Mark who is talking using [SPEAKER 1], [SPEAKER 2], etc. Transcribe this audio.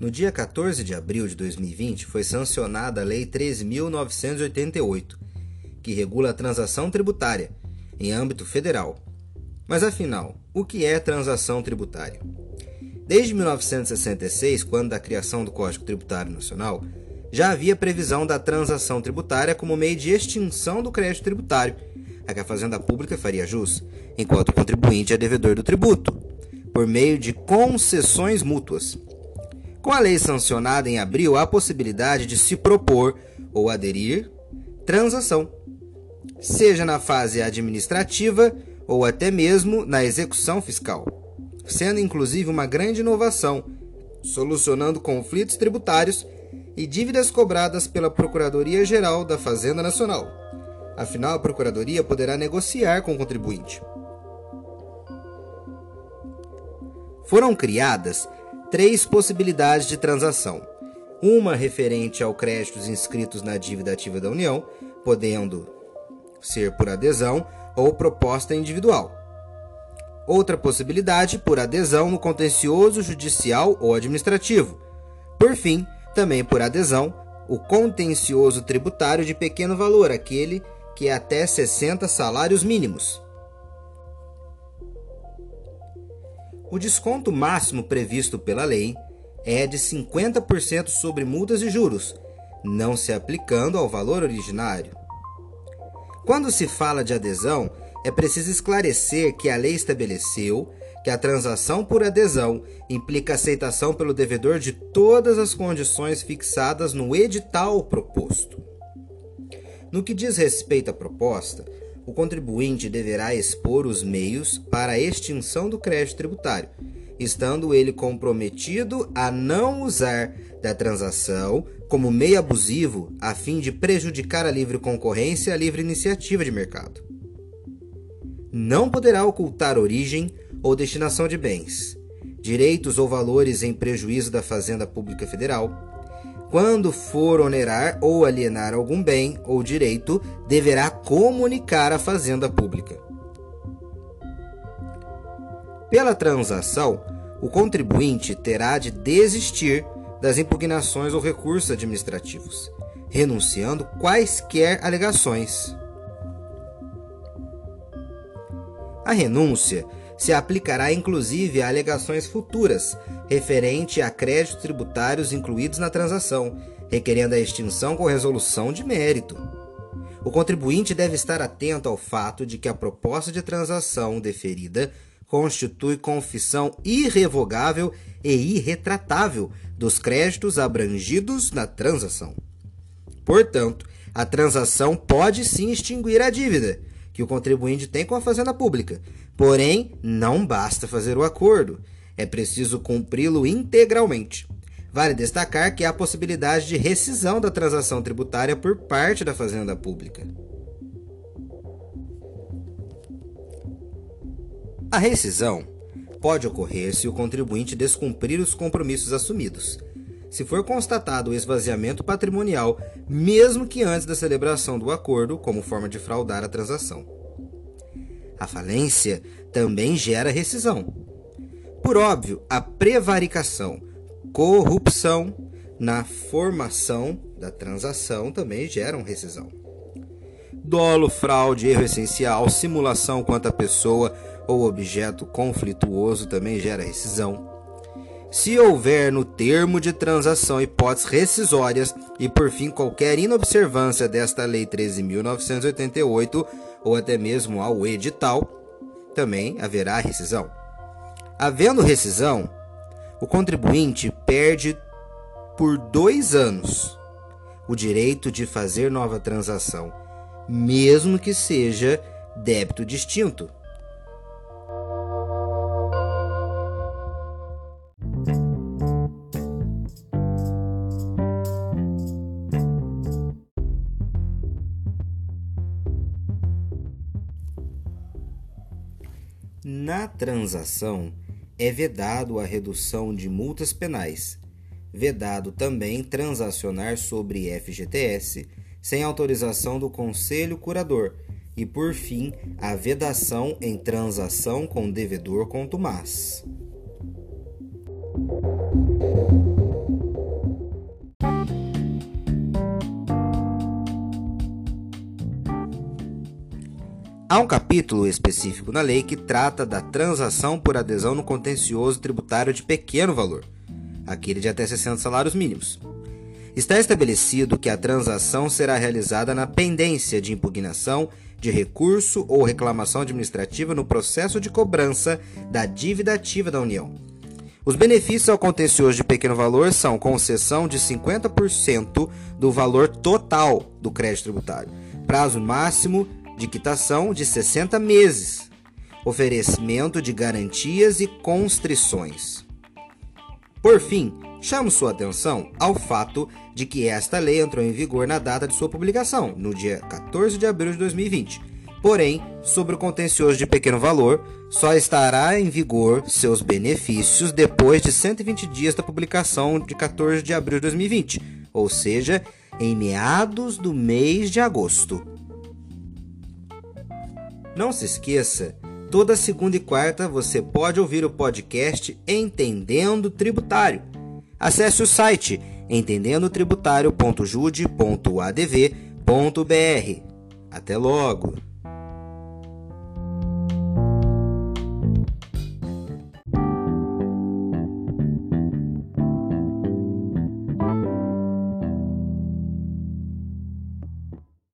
[SPEAKER 1] No dia 14 de abril de 2020 foi sancionada a Lei 13.988, que regula a transação tributária em âmbito federal. Mas afinal, o que é transação tributária? Desde 1966, quando da criação do Código Tributário Nacional, já havia previsão da transação tributária como meio de extinção do crédito tributário, a que a Fazenda Pública faria jus, enquanto o contribuinte é devedor do tributo, por meio de concessões mútuas. Com a lei sancionada em abril, há a possibilidade de se propor ou aderir transação, seja na fase administrativa ou até mesmo na execução fiscal, sendo inclusive uma grande inovação, solucionando conflitos tributários e dívidas cobradas pela Procuradoria-Geral da Fazenda Nacional. Afinal, a Procuradoria poderá negociar com o contribuinte. Foram criadas três possibilidades de transação. Uma referente ao créditos inscritos na dívida ativa da União, podendo ser por adesão ou proposta individual. Outra possibilidade por adesão no contencioso judicial ou administrativo. Por fim, também por adesão, o contencioso tributário de pequeno valor, aquele que é até 60 salários mínimos. O desconto máximo previsto pela lei é de 50% sobre multas e juros, não se aplicando ao valor originário. Quando se fala de adesão, é preciso esclarecer que a lei estabeleceu que a transação por adesão implica aceitação pelo devedor de todas as condições fixadas no edital proposto. No que diz respeito à proposta, o contribuinte deverá expor os meios para a extinção do crédito tributário, estando ele comprometido a não usar da transação como meio abusivo a fim de prejudicar a livre concorrência e a livre iniciativa de mercado. Não poderá ocultar origem ou destinação de bens, direitos ou valores em prejuízo da Fazenda Pública Federal, quando for onerar ou alienar algum bem ou direito, deverá comunicar à Fazenda Pública. Pela transação, o contribuinte terá de desistir das impugnações ou recursos administrativos, renunciando quaisquer alegações. A renúncia se aplicará inclusive a alegações futuras referente a créditos tributários incluídos na transação, requerendo a extinção com resolução de mérito. O contribuinte deve estar atento ao fato de que a proposta de transação deferida constitui confissão irrevogável e irretratável dos créditos abrangidos na transação. Portanto, a transação pode sim extinguir a dívida que o contribuinte tem com a Fazenda Pública, Porém, não basta fazer o acordo, é preciso cumpri-lo integralmente. Vale destacar que há possibilidade de rescisão da transação tributária por parte da Fazenda Pública. A rescisão pode ocorrer se o contribuinte descumprir os compromissos assumidos, se for constatado o esvaziamento patrimonial, mesmo que antes da celebração do acordo, como forma de fraudar a transação. A falência também gera rescisão. Por óbvio, a prevaricação, corrupção na formação da transação também geram rescisão. Dolo, fraude, erro essencial, simulação quanto à pessoa ou objeto conflituoso também gera rescisão. Se houver no termo de transação hipóteses rescisórias e, por fim, qualquer inobservância desta Lei 13.988, ou até mesmo ao edital, também haverá rescisão. Havendo rescisão, o contribuinte perde por dois anos o direito de fazer nova transação, mesmo que seja débito distinto. Na transação, é vedado a redução de multas penais. Vedado também transacionar sobre FGTS sem autorização do Conselho Curador. E, por fim, a vedação em transação com devedor contumaz. Há um capítulo específico na lei que trata da transação por adesão no contencioso tributário de pequeno valor, aquele de até 60 salários mínimos. Está estabelecido que a transação será realizada na pendência de impugnação de recurso ou reclamação administrativa no processo de cobrança da dívida ativa da União. Os benefícios ao contencioso de pequeno valor são concessão de 50% do valor total do crédito tributário, prazo máximo de quitação de 60 meses, oferecimento de garantias e constrições. Por fim, chamo sua atenção ao fato de que esta lei entrou em vigor na data de sua publicação, no dia 14 de abril de 2020. Porém, sobre o contencioso de pequeno valor, só estará em vigor seus benefícios depois de 120 dias da publicação de 14 de abril de 2020, ou seja, em meados do mês de agosto. Não se esqueça, toda segunda e quarta você pode ouvir o podcast Entendendo Tributário. Acesse o site entendendotributário.jude.adv.br. Até logo!